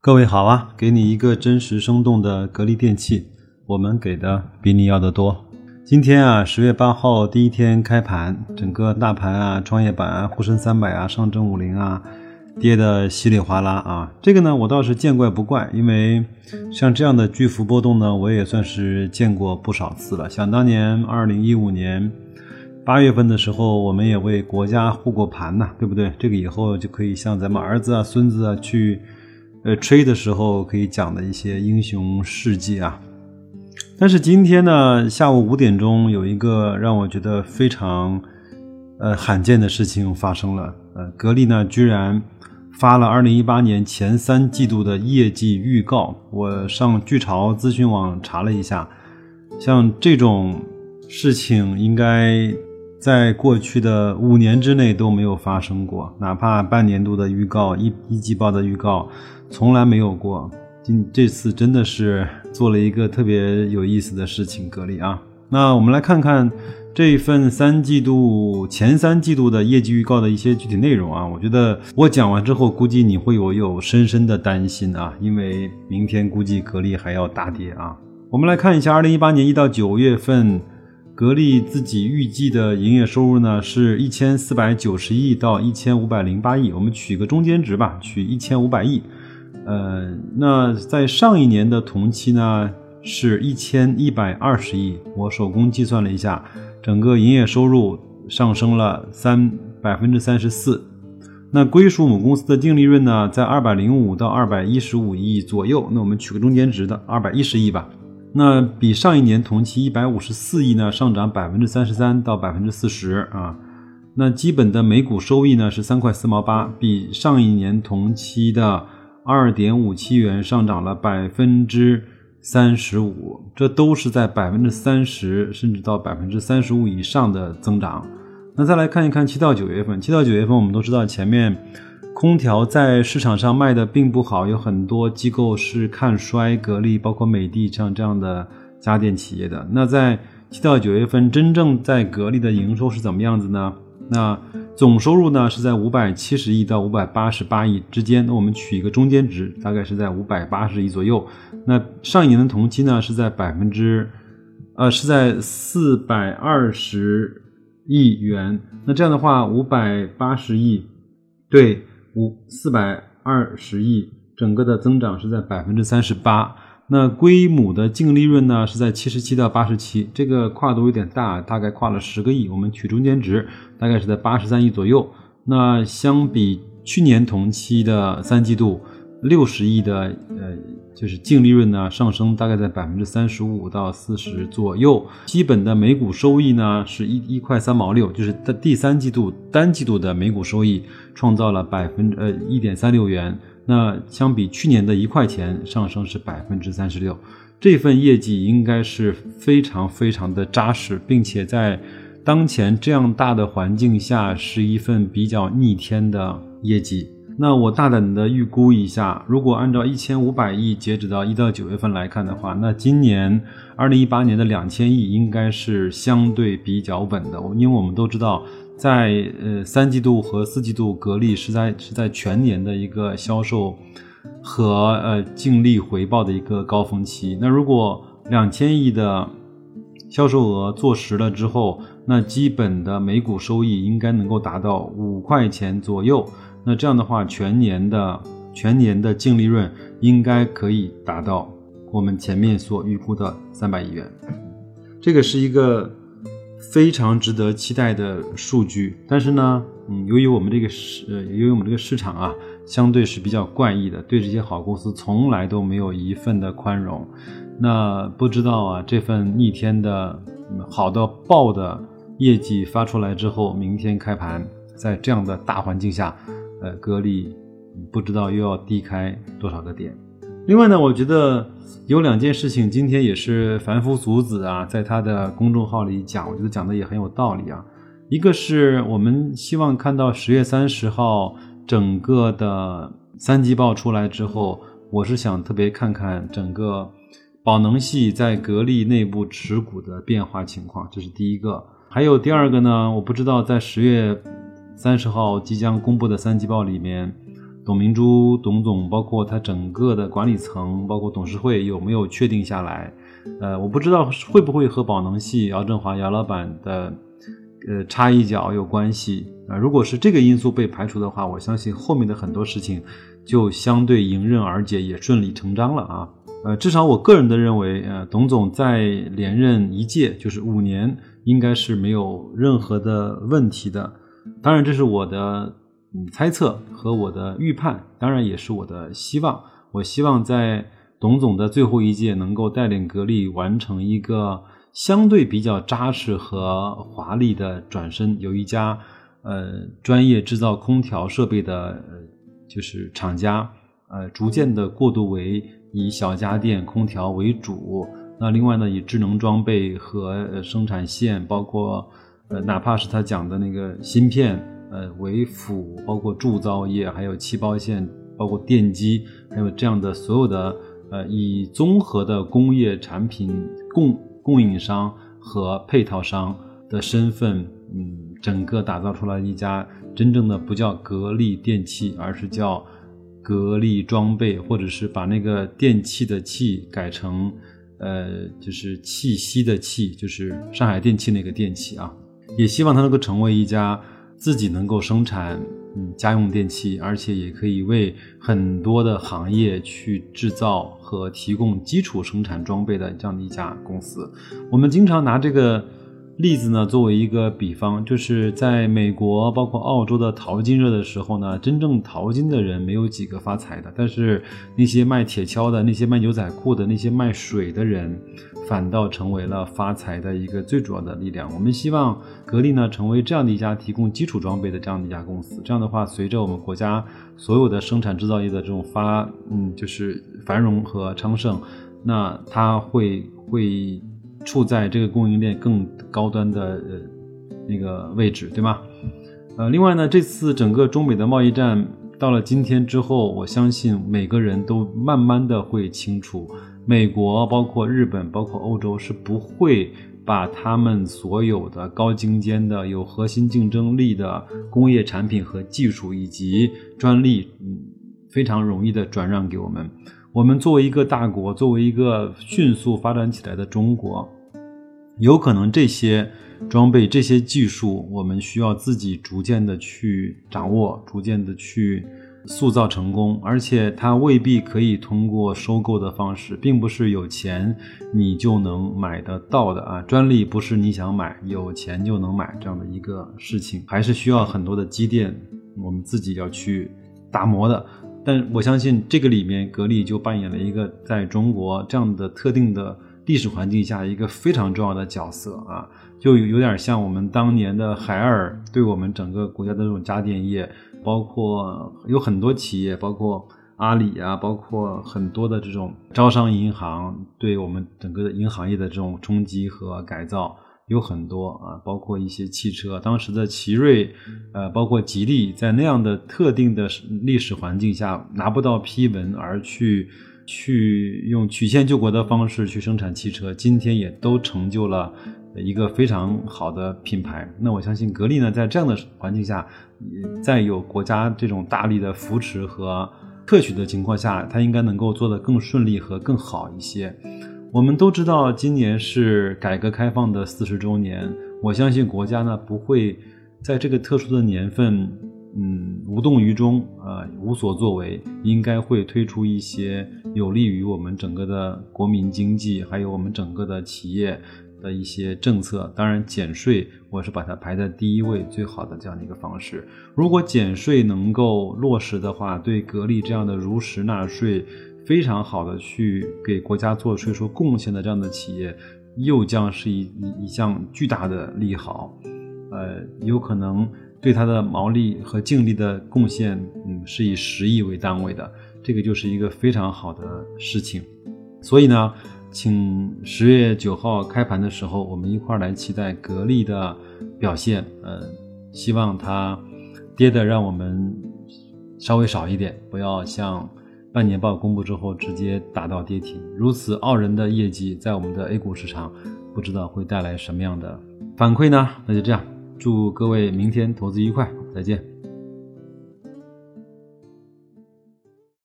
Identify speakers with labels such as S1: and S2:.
S1: 各位好啊，给你一个真实生动的格力电器，我们给的比你要的多。今天啊，十月八号第一天开盘，整个大盘啊，创业板啊，沪深三百啊，上证五零啊，跌的稀里哗啦啊。这个呢，我倒是见怪不怪，因为像这样的巨幅波动呢，我也算是见过不少次了。想当年二零一五年八月份的时候，我们也为国家护过盘呐，对不对？这个以后就可以像咱们儿子啊、孙子啊去。呃，吹的时候可以讲的一些英雄事迹啊，但是今天呢，下午五点钟有一个让我觉得非常呃罕见的事情发生了。呃，格力呢居然发了二零一八年前三季度的业绩预告。我上巨潮资讯网查了一下，像这种事情应该在过去的五年之内都没有发生过，哪怕半年度的预告、一一季报的预告。从来没有过，今这次真的是做了一个特别有意思的事情，格力啊。那我们来看看这份三季度前三季度的业绩预告的一些具体内容啊。我觉得我讲完之后，估计你会有有深深的担心啊，因为明天估计格力还要大跌啊。我们来看一下，二零一八年一到九月份，格力自己预计的营业收入呢是一千四百九十亿到一千五百零八亿，我们取个中间值吧，取一千五百亿。呃，那在上一年的同期呢，是一千一百二十亿。我手工计算了一下，整个营业收入上升了三百分之三十四。那归属母公司的净利润呢，在二百零五到二百一十五亿左右。那我们取个中间值的二百一十亿吧。那比上一年同期一百五十四亿呢，上涨百分之三十三到百分之四十啊。那基本的每股收益呢是三块四毛八，比上一年同期的。二点五七元上涨了百分之三十五，这都是在百分之三十甚至到百分之三十五以上的增长。那再来看一看七到九月份，七到九月份我们都知道前面空调在市场上卖的并不好，有很多机构是看衰格力，包括美的像这样的家电企业的。那在七到九月份，真正在格力的营收是怎么样子呢？那总收入呢是在五百七十亿到五百八十八亿之间。那我们取一个中间值，大概是在五百八十亿左右。那上一年的同期呢是在百分之，呃，是在四百二十亿元。那这样的话，五百八十亿对五四百二十亿，整个的增长是在百分之三十八。那归母的净利润呢，是在七十七到八十七，这个跨度有点大，大概跨了十个亿。我们取中间值，大概是在八十三亿左右。那相比去年同期的三季度六十亿的，呃，就是净利润呢，上升大概在百分之三十五到四十左右。基本的每股收益呢，是一一块三毛六，就是在第三季度单季度的每股收益创造了百分呃一点三六元。那相比去年的一块钱上升是百分之三十六，这份业绩应该是非常非常的扎实，并且在当前这样大的环境下是一份比较逆天的业绩。那我大胆的预估一下，如果按照一千五百亿截止到一到九月份来看的话，那今年二零一八年的两千亿应该是相对比较稳的，因为我们都知道。在呃三季度和四季度，格力是在是在全年的一个销售和呃净利回报的一个高峰期。那如果两千亿的销售额做实了之后，那基本的每股收益应该能够达到五块钱左右。那这样的话，全年的全年的净利润应该可以达到我们前面所预估的三百亿元。这个是一个。非常值得期待的数据，但是呢，嗯，由于我们这个市，呃，由于我们这个市场啊，相对是比较怪异的，对这些好公司从来都没有一份的宽容。那不知道啊，这份逆天的好的爆的业绩发出来之后，明天开盘，在这样的大环境下，呃，格力不知道又要低开多少个点。另外呢，我觉得有两件事情，今天也是凡夫俗子啊，在他的公众号里讲，我觉得讲的也很有道理啊。一个是我们希望看到十月三十号整个的三季报出来之后，我是想特别看看整个宝能系在格力内部持股的变化情况，这是第一个。还有第二个呢，我不知道在十月三十号即将公布的三季报里面。董明珠董总，包括他整个的管理层，包括董事会有没有确定下来？呃，我不知道会不会和宝能系姚振华姚老板的呃插一脚有关系啊？如果是这个因素被排除的话，我相信后面的很多事情就相对迎刃而解，也顺理成章了啊。呃，至少我个人的认为，呃，董总在连任一届就是五年，应该是没有任何的问题的。当然，这是我的嗯猜测和我的预判，当然也是我的希望。我希望在董总的最后一届能够带领格力完成一个相对比较扎实和华丽的转身，有一家呃专业制造空调设备的，呃就是厂家，呃，逐渐的过渡为。以小家电空调为主，那另外呢，以智能装备和生产线，包括呃，哪怕是他讲的那个芯片，呃为辅，包括铸造业，还有气包线，包括电机，还有这样的所有的呃，以综合的工业产品供供应商和配套商的身份，嗯，整个打造出来一家真正的不叫格力电器，而是叫。格力装备，或者是把那个电器的器改成，呃，就是气息的气，就是上海电器那个电器啊。也希望它能够成为一家自己能够生产嗯家用电器，而且也可以为很多的行业去制造和提供基础生产装备的这样的一家公司。我们经常拿这个。例子呢，作为一个比方，就是在美国，包括澳洲的淘金热的时候呢，真正淘金的人没有几个发财的，但是那些卖铁锹的、那些卖牛仔裤的、那些卖水的人，反倒成为了发财的一个最主要的力量。我们希望格力呢，成为这样的一家提供基础装备的这样的一家公司。这样的话，随着我们国家所有的生产制造业的这种发，嗯，就是繁荣和昌盛，那它会会。处在这个供应链更高端的呃那个位置，对吗？呃，另外呢，这次整个中美的贸易战到了今天之后，我相信每个人都慢慢的会清楚，美国、包括日本、包括欧洲是不会把他们所有的高精尖的、有核心竞争力的工业产品和技术以及专利，嗯，非常容易的转让给我们。我们作为一个大国，作为一个迅速发展起来的中国，有可能这些装备、这些技术，我们需要自己逐渐的去掌握，逐渐的去塑造成功。而且它未必可以通过收购的方式，并不是有钱你就能买得到的啊！专利不是你想买有钱就能买这样的一个事情，还是需要很多的积淀，我们自己要去打磨的。但我相信这个里面，格力就扮演了一个在中国这样的特定的历史环境下一个非常重要的角色啊，就有点像我们当年的海尔对我们整个国家的这种家电业，包括有很多企业，包括阿里啊，包括很多的这种招商银行对我们整个的银行业的这种冲击和改造。有很多啊，包括一些汽车，当时的奇瑞，呃，包括吉利，在那样的特定的历史环境下拿不到批文而去去用曲线救国的方式去生产汽车，今天也都成就了一个非常好的品牌。那我相信格力呢，在这样的环境下，在有国家这种大力的扶持和特许的情况下，它应该能够做得更顺利和更好一些。我们都知道，今年是改革开放的四十周年。我相信国家呢不会在这个特殊的年份，嗯，无动于衷，啊，无所作为，应该会推出一些有利于我们整个的国民经济，还有我们整个的企业的一些政策。当然，减税我是把它排在第一位，最好的这样的一个方式。如果减税能够落实的话，对格力这样的如实纳税。非常好的去给国家做税收贡献的这样的企业，又将是一一一项巨大的利好，呃，有可能对它的毛利和净利的贡献，嗯，是以十亿为单位的，这个就是一个非常好的事情。所以呢，请十月九号开盘的时候，我们一块来期待格力的表现，呃，希望它跌的让我们稍微少一点，不要像。半年报公布之后，直接打到跌停，如此傲人的业绩，在我们的 A 股市场，不知道会带来什么样的反馈呢？那就这样，祝各位明天投资愉快，再见。